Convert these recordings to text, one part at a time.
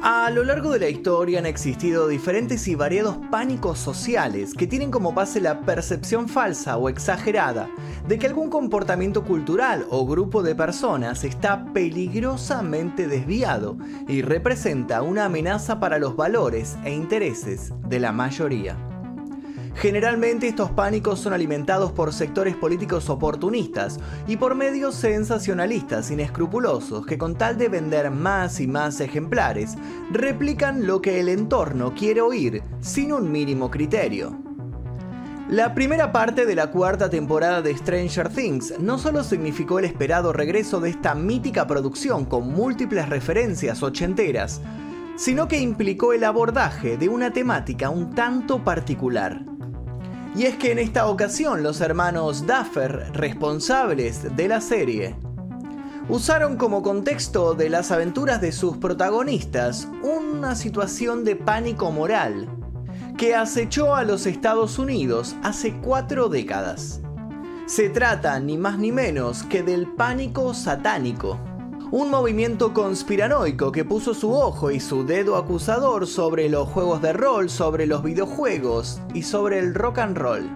A lo largo de la historia han existido diferentes y variados pánicos sociales que tienen como base la percepción falsa o exagerada de que algún comportamiento cultural o grupo de personas está peligrosamente desviado y representa una amenaza para los valores e intereses de la mayoría. Generalmente estos pánicos son alimentados por sectores políticos oportunistas y por medios sensacionalistas inescrupulosos que con tal de vender más y más ejemplares, replican lo que el entorno quiere oír sin un mínimo criterio. La primera parte de la cuarta temporada de Stranger Things no solo significó el esperado regreso de esta mítica producción con múltiples referencias ochenteras, sino que implicó el abordaje de una temática un tanto particular. Y es que en esta ocasión los hermanos Duffer, responsables de la serie, usaron como contexto de las aventuras de sus protagonistas una situación de pánico moral que acechó a los Estados Unidos hace cuatro décadas. Se trata ni más ni menos que del pánico satánico un movimiento conspiranoico que puso su ojo y su dedo acusador sobre los juegos de rol, sobre los videojuegos y sobre el rock and roll.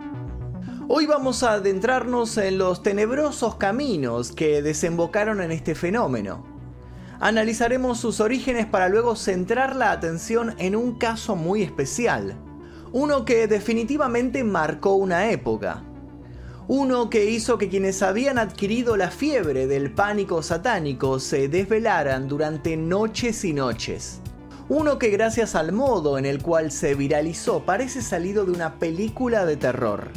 Hoy vamos a adentrarnos en los tenebrosos caminos que desembocaron en este fenómeno. Analizaremos sus orígenes para luego centrar la atención en un caso muy especial, uno que definitivamente marcó una época, uno que hizo que quienes habían adquirido la fiebre del pánico satánico se desvelaran durante noches y noches. Uno que gracias al modo en el cual se viralizó parece salido de una película de terror.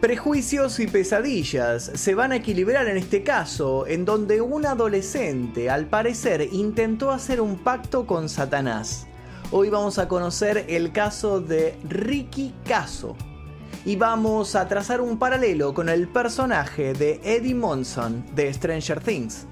Prejuicios y pesadillas se van a equilibrar en este caso, en donde un adolescente al parecer intentó hacer un pacto con Satanás. Hoy vamos a conocer el caso de Ricky Caso, y vamos a trazar un paralelo con el personaje de Eddie Monson de Stranger Things.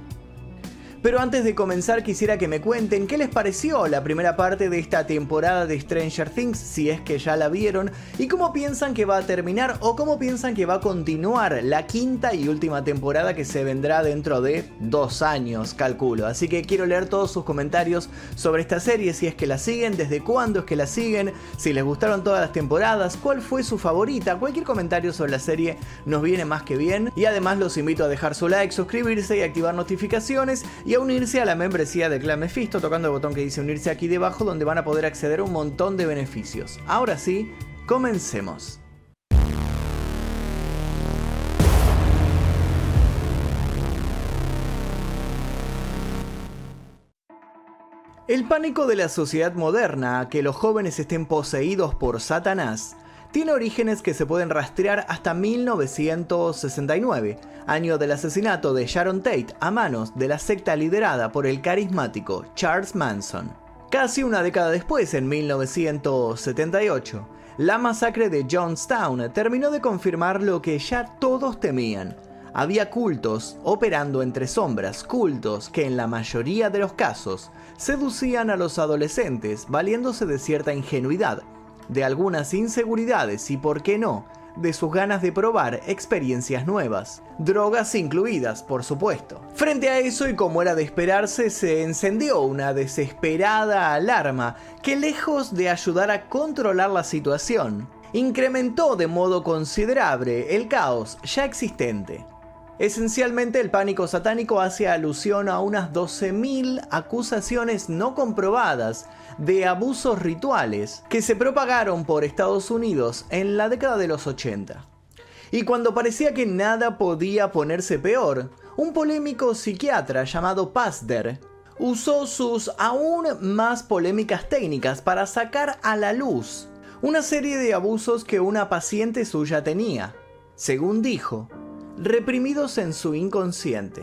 Pero antes de comenzar quisiera que me cuenten qué les pareció la primera parte de esta temporada de Stranger Things, si es que ya la vieron, y cómo piensan que va a terminar o cómo piensan que va a continuar la quinta y última temporada que se vendrá dentro de dos años, calculo. Así que quiero leer todos sus comentarios sobre esta serie, si es que la siguen, desde cuándo es que la siguen, si les gustaron todas las temporadas, cuál fue su favorita, cualquier comentario sobre la serie nos viene más que bien. Y además los invito a dejar su like, suscribirse y activar notificaciones a unirse a la membresía de Clan Mephisto tocando el botón que dice unirse aquí debajo donde van a poder acceder a un montón de beneficios. Ahora sí, comencemos. El pánico de la sociedad moderna, que los jóvenes estén poseídos por Satanás, tiene orígenes que se pueden rastrear hasta 1969, año del asesinato de Sharon Tate a manos de la secta liderada por el carismático Charles Manson. Casi una década después, en 1978, la masacre de Johnstown terminó de confirmar lo que ya todos temían. Había cultos operando entre sombras, cultos que en la mayoría de los casos seducían a los adolescentes valiéndose de cierta ingenuidad de algunas inseguridades y, por qué no, de sus ganas de probar experiencias nuevas, drogas incluidas, por supuesto. Frente a eso y como era de esperarse, se encendió una desesperada alarma que lejos de ayudar a controlar la situación, incrementó de modo considerable el caos ya existente. Esencialmente el pánico satánico hace alusión a unas 12.000 acusaciones no comprobadas de abusos rituales que se propagaron por Estados Unidos en la década de los 80. Y cuando parecía que nada podía ponerse peor, un polémico psiquiatra llamado Pasder usó sus aún más polémicas técnicas para sacar a la luz una serie de abusos que una paciente suya tenía, según dijo, reprimidos en su inconsciente.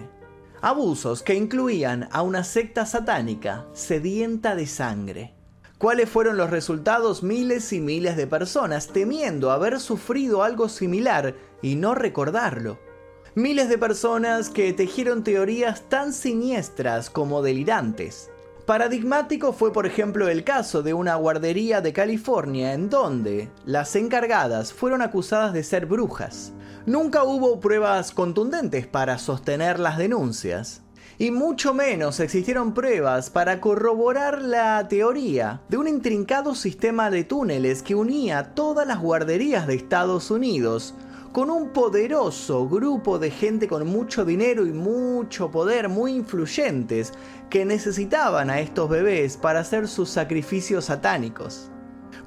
Abusos que incluían a una secta satánica sedienta de sangre. ¿Cuáles fueron los resultados? Miles y miles de personas temiendo haber sufrido algo similar y no recordarlo. Miles de personas que tejieron teorías tan siniestras como delirantes. Paradigmático fue por ejemplo el caso de una guardería de California en donde las encargadas fueron acusadas de ser brujas. Nunca hubo pruebas contundentes para sostener las denuncias. y mucho menos existieron pruebas para corroborar la teoría de un intrincado sistema de túneles que unía todas las guarderías de Estados Unidos con un poderoso grupo de gente con mucho dinero y mucho poder, muy influyentes, que necesitaban a estos bebés para hacer sus sacrificios satánicos.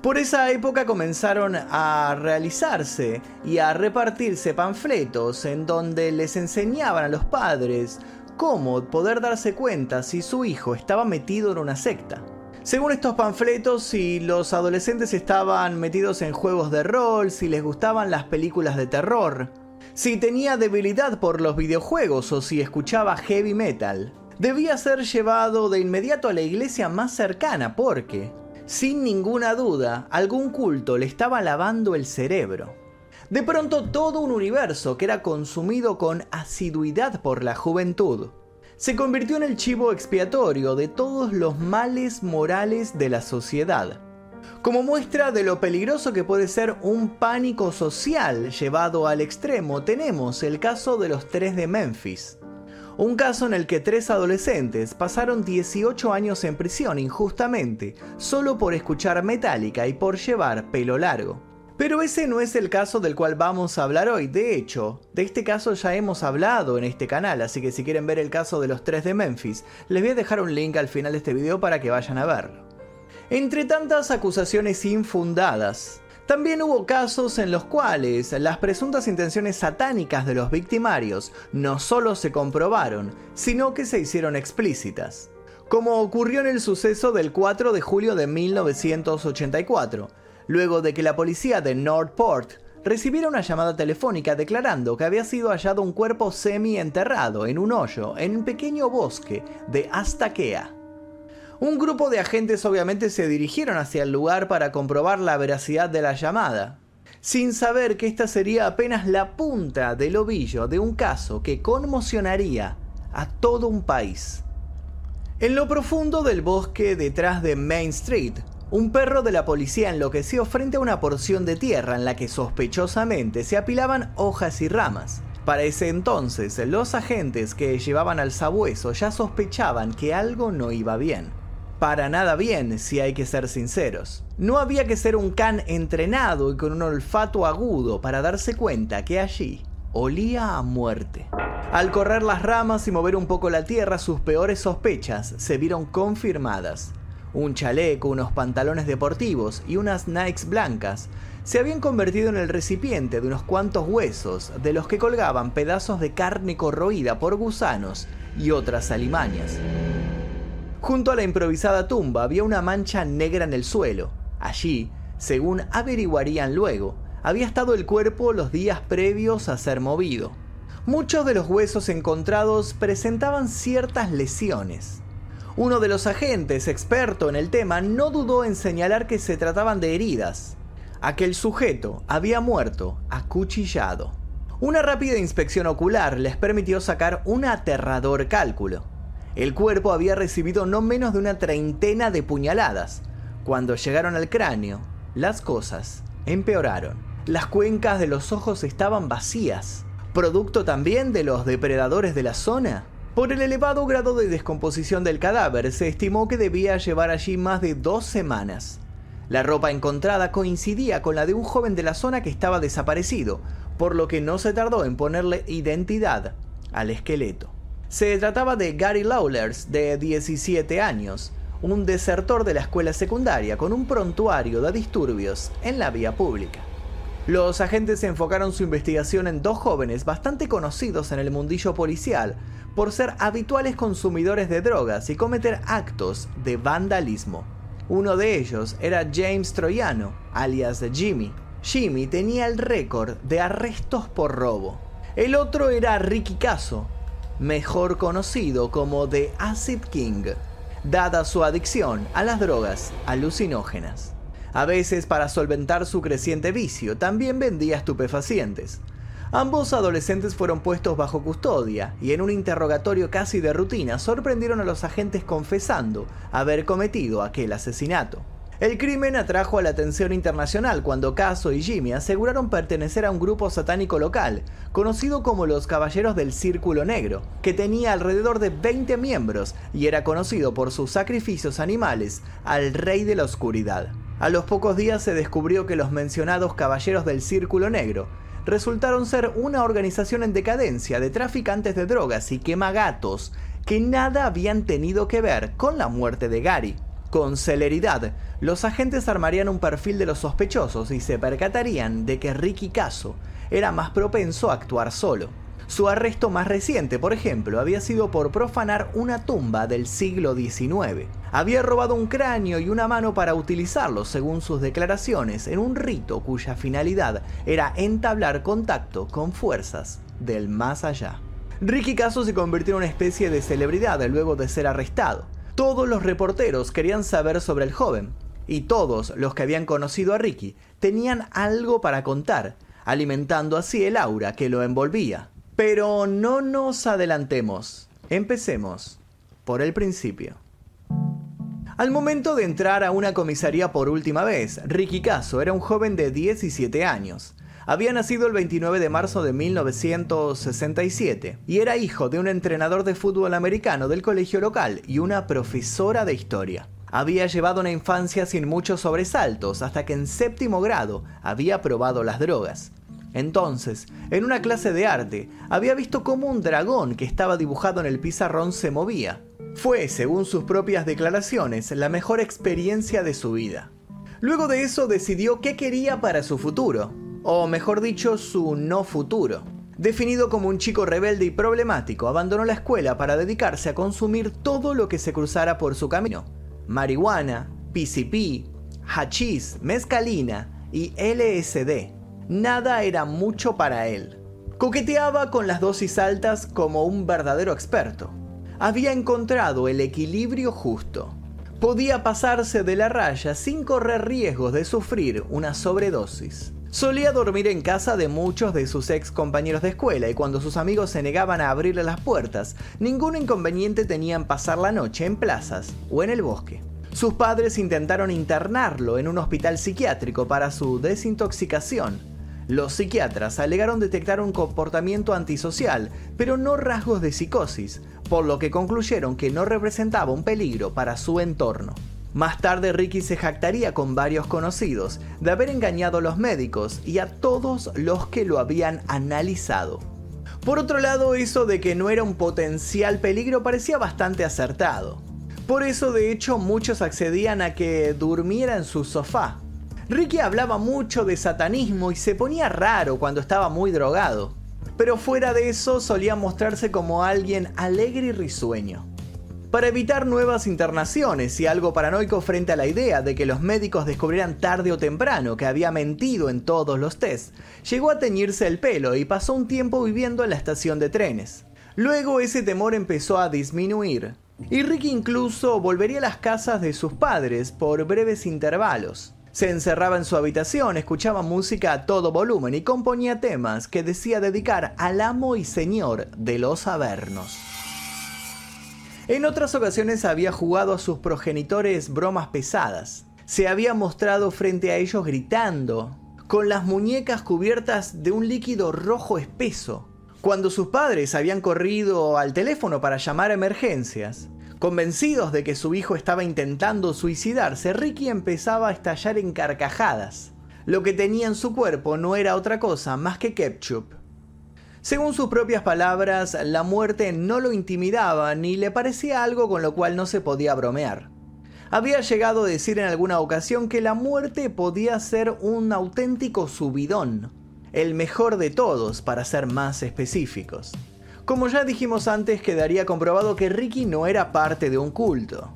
Por esa época comenzaron a realizarse y a repartirse panfletos en donde les enseñaban a los padres cómo poder darse cuenta si su hijo estaba metido en una secta. Según estos panfletos, si los adolescentes estaban metidos en juegos de rol, si les gustaban las películas de terror, si tenía debilidad por los videojuegos o si escuchaba heavy metal, debía ser llevado de inmediato a la iglesia más cercana porque sin ninguna duda, algún culto le estaba lavando el cerebro. De pronto todo un universo que era consumido con asiduidad por la juventud se convirtió en el chivo expiatorio de todos los males morales de la sociedad. Como muestra de lo peligroso que puede ser un pánico social llevado al extremo, tenemos el caso de los tres de Memphis. Un caso en el que tres adolescentes pasaron 18 años en prisión injustamente, solo por escuchar Metallica y por llevar pelo largo. Pero ese no es el caso del cual vamos a hablar hoy. De hecho, de este caso ya hemos hablado en este canal, así que si quieren ver el caso de los tres de Memphis, les voy a dejar un link al final de este video para que vayan a verlo. Entre tantas acusaciones infundadas, también hubo casos en los cuales las presuntas intenciones satánicas de los victimarios no solo se comprobaron, sino que se hicieron explícitas. Como ocurrió en el suceso del 4 de julio de 1984, luego de que la policía de Northport recibiera una llamada telefónica declarando que había sido hallado un cuerpo semi-enterrado en un hoyo en un pequeño bosque de Astaquea. Un grupo de agentes obviamente se dirigieron hacia el lugar para comprobar la veracidad de la llamada, sin saber que esta sería apenas la punta del ovillo de un caso que conmocionaría a todo un país. En lo profundo del bosque detrás de Main Street, un perro de la policía enloqueció frente a una porción de tierra en la que sospechosamente se apilaban hojas y ramas. Para ese entonces, los agentes que llevaban al sabueso ya sospechaban que algo no iba bien para nada bien, si hay que ser sinceros. No había que ser un can entrenado y con un olfato agudo para darse cuenta que allí olía a muerte. Al correr las ramas y mover un poco la tierra, sus peores sospechas se vieron confirmadas. Un chaleco, unos pantalones deportivos y unas Nikes blancas se habían convertido en el recipiente de unos cuantos huesos de los que colgaban pedazos de carne corroída por gusanos y otras alimañas. Junto a la improvisada tumba había una mancha negra en el suelo. Allí, según averiguarían luego, había estado el cuerpo los días previos a ser movido. Muchos de los huesos encontrados presentaban ciertas lesiones. Uno de los agentes, experto en el tema, no dudó en señalar que se trataban de heridas. Aquel sujeto había muerto acuchillado. Una rápida inspección ocular les permitió sacar un aterrador cálculo. El cuerpo había recibido no menos de una treintena de puñaladas. Cuando llegaron al cráneo, las cosas empeoraron. Las cuencas de los ojos estaban vacías, producto también de los depredadores de la zona. Por el elevado grado de descomposición del cadáver, se estimó que debía llevar allí más de dos semanas. La ropa encontrada coincidía con la de un joven de la zona que estaba desaparecido, por lo que no se tardó en ponerle identidad al esqueleto. Se trataba de Gary Lawlers, de 17 años, un desertor de la escuela secundaria con un prontuario de disturbios en la vía pública. Los agentes enfocaron su investigación en dos jóvenes bastante conocidos en el mundillo policial por ser habituales consumidores de drogas y cometer actos de vandalismo. Uno de ellos era James Troyano, alias Jimmy. Jimmy tenía el récord de arrestos por robo. El otro era Ricky Caso, mejor conocido como The Acid King, dada su adicción a las drogas alucinógenas. A veces, para solventar su creciente vicio, también vendía estupefacientes. Ambos adolescentes fueron puestos bajo custodia y en un interrogatorio casi de rutina sorprendieron a los agentes confesando haber cometido aquel asesinato. El crimen atrajo a la atención internacional cuando Caso y Jimmy aseguraron pertenecer a un grupo satánico local, conocido como los Caballeros del Círculo Negro, que tenía alrededor de 20 miembros y era conocido por sus sacrificios animales al Rey de la Oscuridad. A los pocos días se descubrió que los mencionados Caballeros del Círculo Negro resultaron ser una organización en decadencia de traficantes de drogas y quemagatos que nada habían tenido que ver con la muerte de Gary. Con celeridad, los agentes armarían un perfil de los sospechosos y se percatarían de que Ricky Caso era más propenso a actuar solo. Su arresto más reciente, por ejemplo, había sido por profanar una tumba del siglo XIX. Había robado un cráneo y una mano para utilizarlo, según sus declaraciones, en un rito cuya finalidad era entablar contacto con fuerzas del más allá. Ricky Caso se convirtió en una especie de celebridad luego de ser arrestado. Todos los reporteros querían saber sobre el joven, y todos los que habían conocido a Ricky tenían algo para contar, alimentando así el aura que lo envolvía. Pero no nos adelantemos, empecemos por el principio. Al momento de entrar a una comisaría por última vez, Ricky Caso era un joven de 17 años. Había nacido el 29 de marzo de 1967 y era hijo de un entrenador de fútbol americano del colegio local y una profesora de historia. Había llevado una infancia sin muchos sobresaltos hasta que en séptimo grado había probado las drogas. Entonces, en una clase de arte, había visto cómo un dragón que estaba dibujado en el pizarrón se movía. Fue, según sus propias declaraciones, la mejor experiencia de su vida. Luego de eso decidió qué quería para su futuro o mejor dicho, su no futuro. Definido como un chico rebelde y problemático, abandonó la escuela para dedicarse a consumir todo lo que se cruzara por su camino. Marihuana, PCP, hachís, mezcalina y LSD. Nada era mucho para él. Coqueteaba con las dosis altas como un verdadero experto. Había encontrado el equilibrio justo. Podía pasarse de la raya sin correr riesgos de sufrir una sobredosis. Solía dormir en casa de muchos de sus ex compañeros de escuela y cuando sus amigos se negaban a abrirle las puertas, ningún inconveniente tenía en pasar la noche en plazas o en el bosque. Sus padres intentaron internarlo en un hospital psiquiátrico para su desintoxicación. Los psiquiatras alegaron detectar un comportamiento antisocial, pero no rasgos de psicosis, por lo que concluyeron que no representaba un peligro para su entorno. Más tarde Ricky se jactaría con varios conocidos de haber engañado a los médicos y a todos los que lo habían analizado. Por otro lado, eso de que no era un potencial peligro parecía bastante acertado. Por eso de hecho muchos accedían a que durmiera en su sofá. Ricky hablaba mucho de satanismo y se ponía raro cuando estaba muy drogado. Pero fuera de eso solía mostrarse como alguien alegre y risueño para evitar nuevas internaciones y algo paranoico frente a la idea de que los médicos descubrieran tarde o temprano que había mentido en todos los tests, llegó a teñirse el pelo y pasó un tiempo viviendo en la estación de trenes. Luego ese temor empezó a disminuir, y Ricky incluso volvería a las casas de sus padres por breves intervalos. Se encerraba en su habitación, escuchaba música a todo volumen y componía temas que decía dedicar al amo y señor de los Avernos. En otras ocasiones había jugado a sus progenitores bromas pesadas. Se había mostrado frente a ellos gritando, con las muñecas cubiertas de un líquido rojo espeso. Cuando sus padres habían corrido al teléfono para llamar a emergencias, convencidos de que su hijo estaba intentando suicidarse, Ricky empezaba a estallar en carcajadas. Lo que tenía en su cuerpo no era otra cosa más que ketchup. Según sus propias palabras, la muerte no lo intimidaba ni le parecía algo con lo cual no se podía bromear. Había llegado a decir en alguna ocasión que la muerte podía ser un auténtico subidón, el mejor de todos para ser más específicos. Como ya dijimos antes, quedaría comprobado que Ricky no era parte de un culto.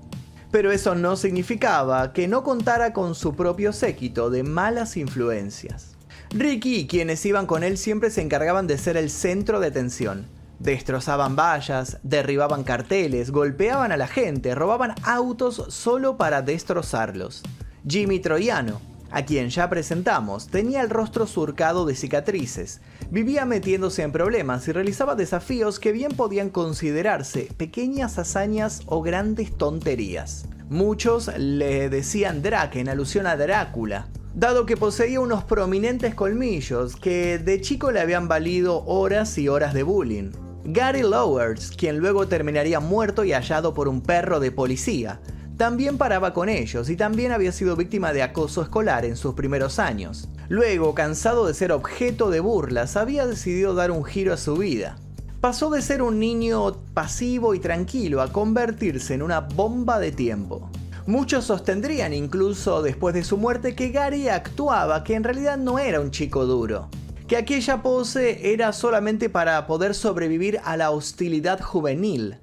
Pero eso no significaba que no contara con su propio séquito de malas influencias. Ricky y quienes iban con él siempre se encargaban de ser el centro de atención. Destrozaban vallas, derribaban carteles, golpeaban a la gente, robaban autos solo para destrozarlos. Jimmy Troyano, a quien ya presentamos, tenía el rostro surcado de cicatrices, vivía metiéndose en problemas y realizaba desafíos que bien podían considerarse pequeñas hazañas o grandes tonterías. Muchos le decían Drac en alusión a Drácula, dado que poseía unos prominentes colmillos que de chico le habían valido horas y horas de bullying. Gary Lowers, quien luego terminaría muerto y hallado por un perro de policía, también paraba con ellos y también había sido víctima de acoso escolar en sus primeros años. Luego, cansado de ser objeto de burlas, había decidido dar un giro a su vida. Pasó de ser un niño pasivo y tranquilo a convertirse en una bomba de tiempo. Muchos sostendrían incluso después de su muerte que Gary actuaba que en realidad no era un chico duro, que aquella pose era solamente para poder sobrevivir a la hostilidad juvenil.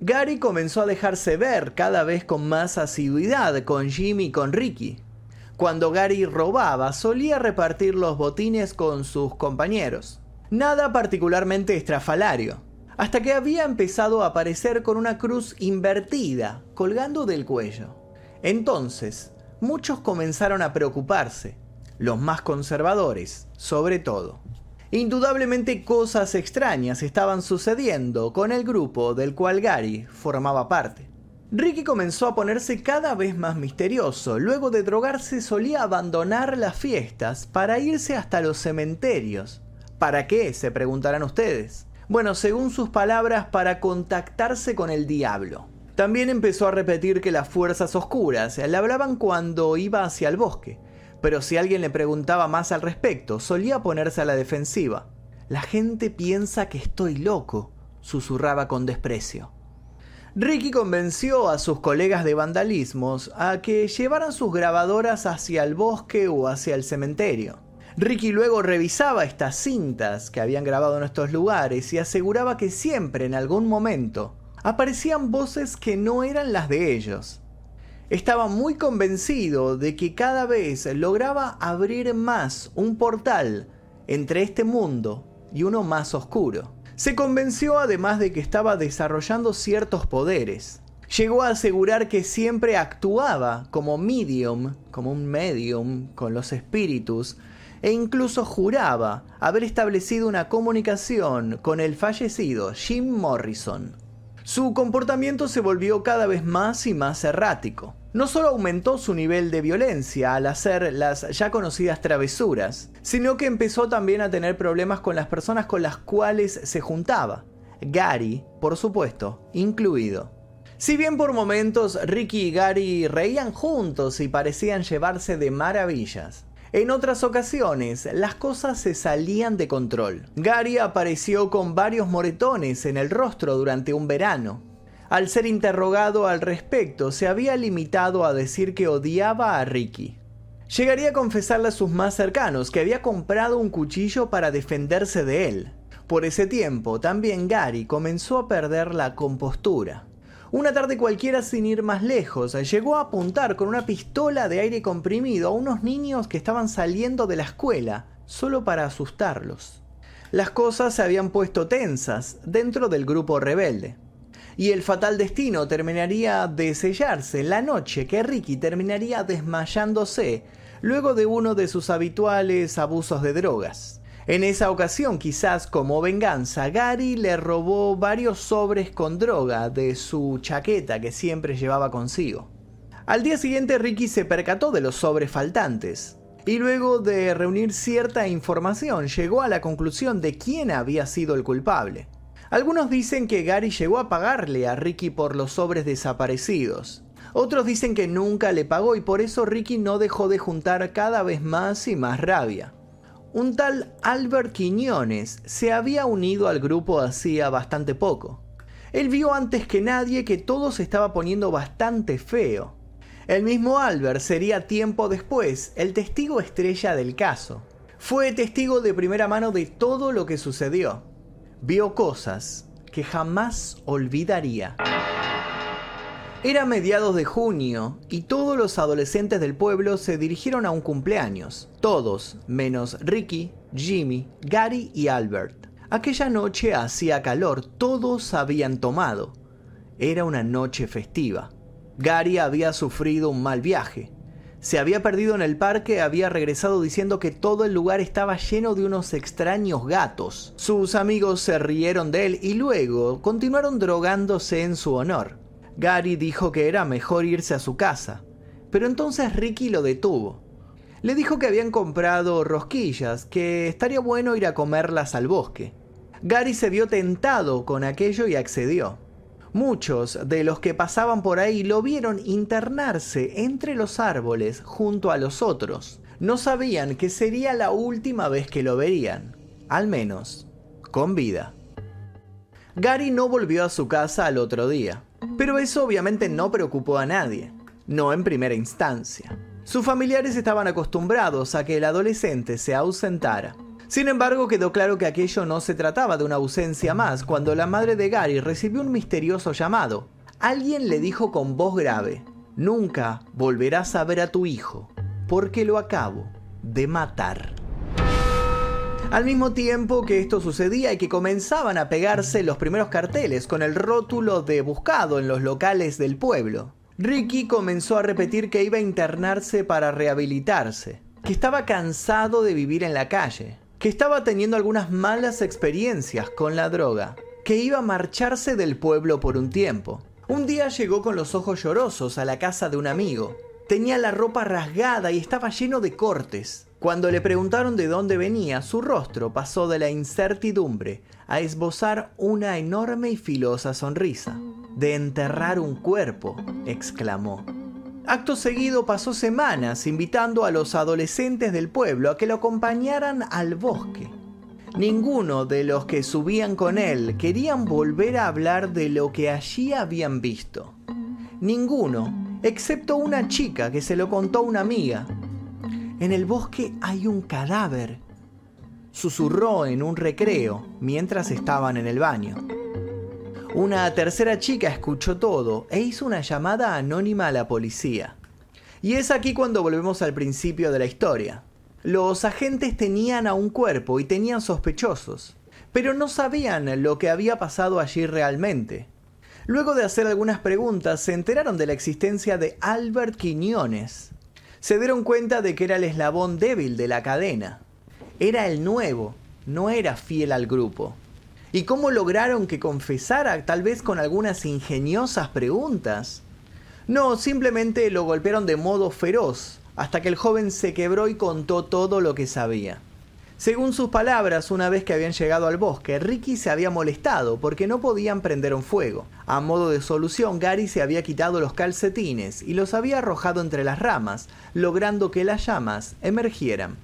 Gary comenzó a dejarse ver cada vez con más asiduidad con Jimmy y con Ricky. Cuando Gary robaba, solía repartir los botines con sus compañeros. Nada particularmente estrafalario, hasta que había empezado a aparecer con una cruz invertida, colgando del cuello. Entonces, muchos comenzaron a preocuparse, los más conservadores, sobre todo. Indudablemente cosas extrañas estaban sucediendo con el grupo del cual Gary formaba parte. Ricky comenzó a ponerse cada vez más misterioso. Luego de drogarse solía abandonar las fiestas para irse hasta los cementerios. ¿Para qué? se preguntarán ustedes. Bueno, según sus palabras, para contactarse con el diablo. También empezó a repetir que las fuerzas oscuras le hablaban cuando iba hacia el bosque, pero si alguien le preguntaba más al respecto, solía ponerse a la defensiva. La gente piensa que estoy loco, susurraba con desprecio. Ricky convenció a sus colegas de vandalismos a que llevaran sus grabadoras hacia el bosque o hacia el cementerio. Ricky luego revisaba estas cintas que habían grabado en estos lugares y aseguraba que siempre en algún momento aparecían voces que no eran las de ellos. Estaba muy convencido de que cada vez lograba abrir más un portal entre este mundo y uno más oscuro. Se convenció además de que estaba desarrollando ciertos poderes. Llegó a asegurar que siempre actuaba como medium, como un medium con los espíritus, e incluso juraba haber establecido una comunicación con el fallecido Jim Morrison. Su comportamiento se volvió cada vez más y más errático. No solo aumentó su nivel de violencia al hacer las ya conocidas travesuras, sino que empezó también a tener problemas con las personas con las cuales se juntaba. Gary, por supuesto, incluido. Si bien por momentos Ricky y Gary reían juntos y parecían llevarse de maravillas, en otras ocasiones, las cosas se salían de control. Gary apareció con varios moretones en el rostro durante un verano. Al ser interrogado al respecto, se había limitado a decir que odiaba a Ricky. Llegaría a confesarle a sus más cercanos que había comprado un cuchillo para defenderse de él. Por ese tiempo, también Gary comenzó a perder la compostura. Una tarde cualquiera sin ir más lejos, llegó a apuntar con una pistola de aire comprimido a unos niños que estaban saliendo de la escuela, solo para asustarlos. Las cosas se habían puesto tensas dentro del grupo rebelde. Y el fatal destino terminaría de sellarse la noche que Ricky terminaría desmayándose luego de uno de sus habituales abusos de drogas. En esa ocasión, quizás como venganza, Gary le robó varios sobres con droga de su chaqueta que siempre llevaba consigo. Al día siguiente Ricky se percató de los sobres faltantes y luego de reunir cierta información llegó a la conclusión de quién había sido el culpable. Algunos dicen que Gary llegó a pagarle a Ricky por los sobres desaparecidos. Otros dicen que nunca le pagó y por eso Ricky no dejó de juntar cada vez más y más rabia. Un tal Albert Quiñones se había unido al grupo hacía bastante poco. Él vio antes que nadie que todo se estaba poniendo bastante feo. El mismo Albert sería tiempo después el testigo estrella del caso. Fue testigo de primera mano de todo lo que sucedió. Vio cosas que jamás olvidaría. Era mediados de junio y todos los adolescentes del pueblo se dirigieron a un cumpleaños. Todos, menos Ricky, Jimmy, Gary y Albert. Aquella noche hacía calor, todos habían tomado. Era una noche festiva. Gary había sufrido un mal viaje. Se había perdido en el parque, había regresado diciendo que todo el lugar estaba lleno de unos extraños gatos. Sus amigos se rieron de él y luego continuaron drogándose en su honor. Gary dijo que era mejor irse a su casa, pero entonces Ricky lo detuvo. Le dijo que habían comprado rosquillas, que estaría bueno ir a comerlas al bosque. Gary se vio tentado con aquello y accedió. Muchos de los que pasaban por ahí lo vieron internarse entre los árboles junto a los otros. No sabían que sería la última vez que lo verían, al menos con vida. Gary no volvió a su casa al otro día, pero eso obviamente no preocupó a nadie, no en primera instancia. Sus familiares estaban acostumbrados a que el adolescente se ausentara. Sin embargo, quedó claro que aquello no se trataba de una ausencia más cuando la madre de Gary recibió un misterioso llamado. Alguien le dijo con voz grave, nunca volverás a ver a tu hijo, porque lo acabo de matar. Al mismo tiempo que esto sucedía y que comenzaban a pegarse los primeros carteles con el rótulo de buscado en los locales del pueblo, Ricky comenzó a repetir que iba a internarse para rehabilitarse, que estaba cansado de vivir en la calle, que estaba teniendo algunas malas experiencias con la droga, que iba a marcharse del pueblo por un tiempo. Un día llegó con los ojos llorosos a la casa de un amigo. Tenía la ropa rasgada y estaba lleno de cortes. Cuando le preguntaron de dónde venía, su rostro pasó de la incertidumbre a esbozar una enorme y filosa sonrisa. De enterrar un cuerpo, exclamó. Acto seguido pasó semanas invitando a los adolescentes del pueblo a que lo acompañaran al bosque. Ninguno de los que subían con él querían volver a hablar de lo que allí habían visto. Ninguno, excepto una chica que se lo contó a una amiga. En el bosque hay un cadáver, susurró en un recreo mientras estaban en el baño. Una tercera chica escuchó todo e hizo una llamada anónima a la policía. Y es aquí cuando volvemos al principio de la historia. Los agentes tenían a un cuerpo y tenían sospechosos, pero no sabían lo que había pasado allí realmente. Luego de hacer algunas preguntas, se enteraron de la existencia de Albert Quiñones. Se dieron cuenta de que era el eslabón débil de la cadena. Era el nuevo, no era fiel al grupo. ¿Y cómo lograron que confesara, tal vez con algunas ingeniosas preguntas? No, simplemente lo golpearon de modo feroz, hasta que el joven se quebró y contó todo lo que sabía. Según sus palabras, una vez que habían llegado al bosque, Ricky se había molestado porque no podían prender un fuego. A modo de solución, Gary se había quitado los calcetines y los había arrojado entre las ramas, logrando que las llamas emergieran.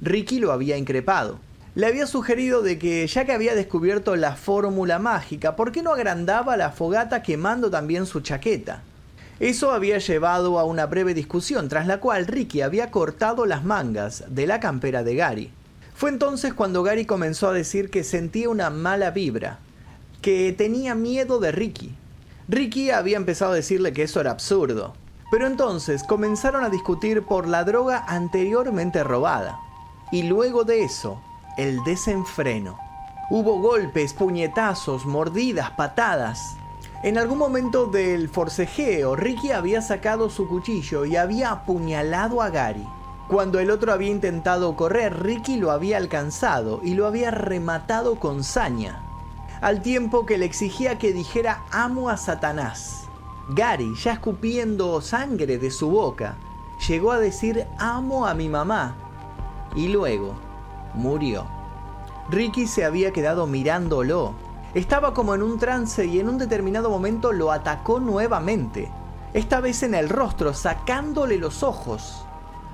Ricky lo había increpado le había sugerido de que ya que había descubierto la fórmula mágica, ¿por qué no agrandaba la fogata quemando también su chaqueta? Eso había llevado a una breve discusión, tras la cual Ricky había cortado las mangas de la campera de Gary. Fue entonces cuando Gary comenzó a decir que sentía una mala vibra, que tenía miedo de Ricky. Ricky había empezado a decirle que eso era absurdo, pero entonces comenzaron a discutir por la droga anteriormente robada. Y luego de eso, el desenfreno. Hubo golpes, puñetazos, mordidas, patadas. En algún momento del forcejeo, Ricky había sacado su cuchillo y había apuñalado a Gary. Cuando el otro había intentado correr, Ricky lo había alcanzado y lo había rematado con saña, al tiempo que le exigía que dijera amo a Satanás. Gary, ya escupiendo sangre de su boca, llegó a decir amo a mi mamá y luego murió. Ricky se había quedado mirándolo. Estaba como en un trance y en un determinado momento lo atacó nuevamente, esta vez en el rostro, sacándole los ojos,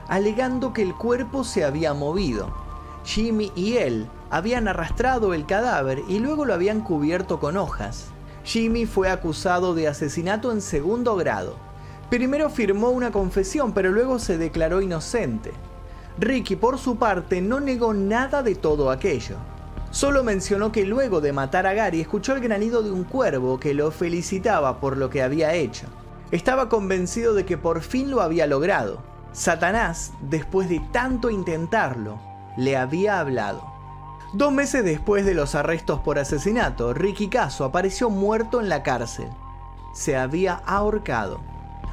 alegando que el cuerpo se había movido. Jimmy y él habían arrastrado el cadáver y luego lo habían cubierto con hojas. Jimmy fue acusado de asesinato en segundo grado. Primero firmó una confesión, pero luego se declaró inocente. Ricky, por su parte, no negó nada de todo aquello. Solo mencionó que luego de matar a Gary escuchó el granido de un cuervo que lo felicitaba por lo que había hecho. Estaba convencido de que por fin lo había logrado. Satanás, después de tanto intentarlo, le había hablado. Dos meses después de los arrestos por asesinato, Ricky Caso apareció muerto en la cárcel. Se había ahorcado.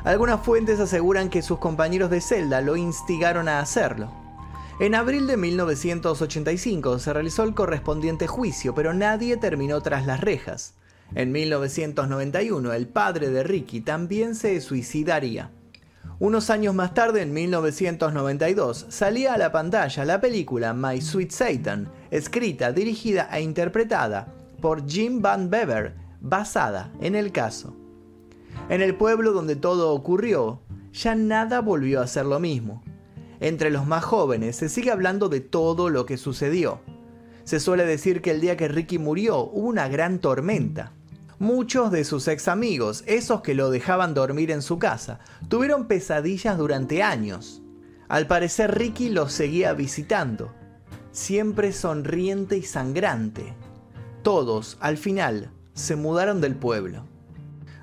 Algunas fuentes aseguran que sus compañeros de celda lo instigaron a hacerlo. En abril de 1985 se realizó el correspondiente juicio, pero nadie terminó tras las rejas. En 1991, el padre de Ricky también se suicidaría. Unos años más tarde, en 1992, salía a la pantalla la película My Sweet Satan, escrita, dirigida e interpretada por Jim Van Bever, basada en el caso. En el pueblo donde todo ocurrió, ya nada volvió a ser lo mismo. Entre los más jóvenes se sigue hablando de todo lo que sucedió. Se suele decir que el día que Ricky murió hubo una gran tormenta. Muchos de sus ex amigos, esos que lo dejaban dormir en su casa, tuvieron pesadillas durante años. Al parecer Ricky los seguía visitando, siempre sonriente y sangrante. Todos, al final, se mudaron del pueblo.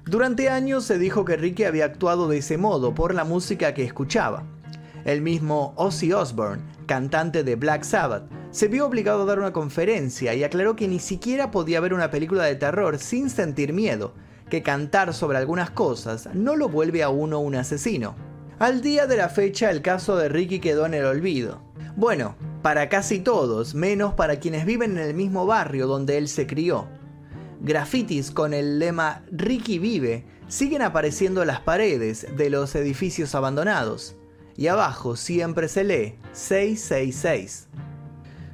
Durante años se dijo que Ricky había actuado de ese modo por la música que escuchaba. El mismo Ozzy Osbourne, cantante de Black Sabbath, se vio obligado a dar una conferencia y aclaró que ni siquiera podía ver una película de terror sin sentir miedo, que cantar sobre algunas cosas no lo vuelve a uno un asesino. Al día de la fecha el caso de Ricky quedó en el olvido. Bueno, para casi todos, menos para quienes viven en el mismo barrio donde él se crió. Grafitis con el lema Ricky vive siguen apareciendo en las paredes de los edificios abandonados. Y abajo siempre se lee 666.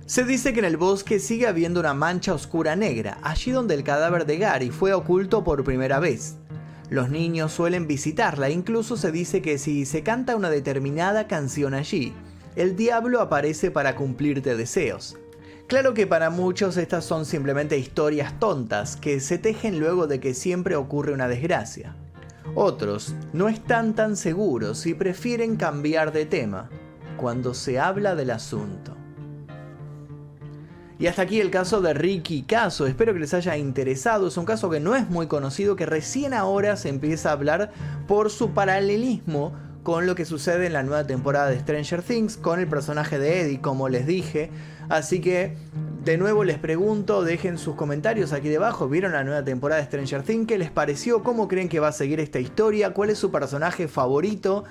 Se dice que en el bosque sigue habiendo una mancha oscura negra, allí donde el cadáver de Gary fue oculto por primera vez. Los niños suelen visitarla, incluso se dice que si se canta una determinada canción allí, el diablo aparece para cumplirte deseos. Claro que para muchos estas son simplemente historias tontas que se tejen luego de que siempre ocurre una desgracia. Otros no están tan seguros y prefieren cambiar de tema cuando se habla del asunto. Y hasta aquí el caso de Ricky Caso. Espero que les haya interesado. Es un caso que no es muy conocido, que recién ahora se empieza a hablar por su paralelismo con lo que sucede en la nueva temporada de Stranger Things, con el personaje de Eddie, como les dije. Así que, de nuevo les pregunto, dejen sus comentarios aquí debajo. ¿Vieron la nueva temporada de Stranger Things? ¿Qué les pareció? ¿Cómo creen que va a seguir esta historia? ¿Cuál es su personaje favorito?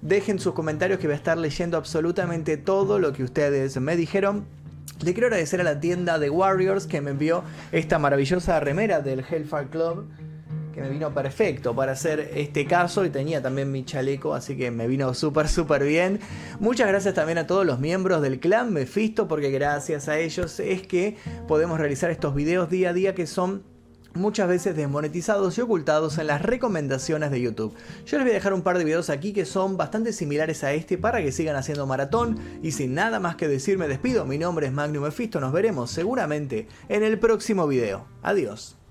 Dejen sus comentarios que voy a estar leyendo absolutamente todo lo que ustedes me dijeron. Le quiero agradecer a la tienda de Warriors que me envió esta maravillosa remera del Hellfire Club que me vino perfecto para hacer este caso y tenía también mi chaleco, así que me vino súper, súper bien. Muchas gracias también a todos los miembros del clan Mephisto, porque gracias a ellos es que podemos realizar estos videos día a día que son muchas veces desmonetizados y ocultados en las recomendaciones de YouTube. Yo les voy a dejar un par de videos aquí que son bastante similares a este para que sigan haciendo maratón y sin nada más que decir me despido, mi nombre es Magnum Mephisto, nos veremos seguramente en el próximo video. Adiós.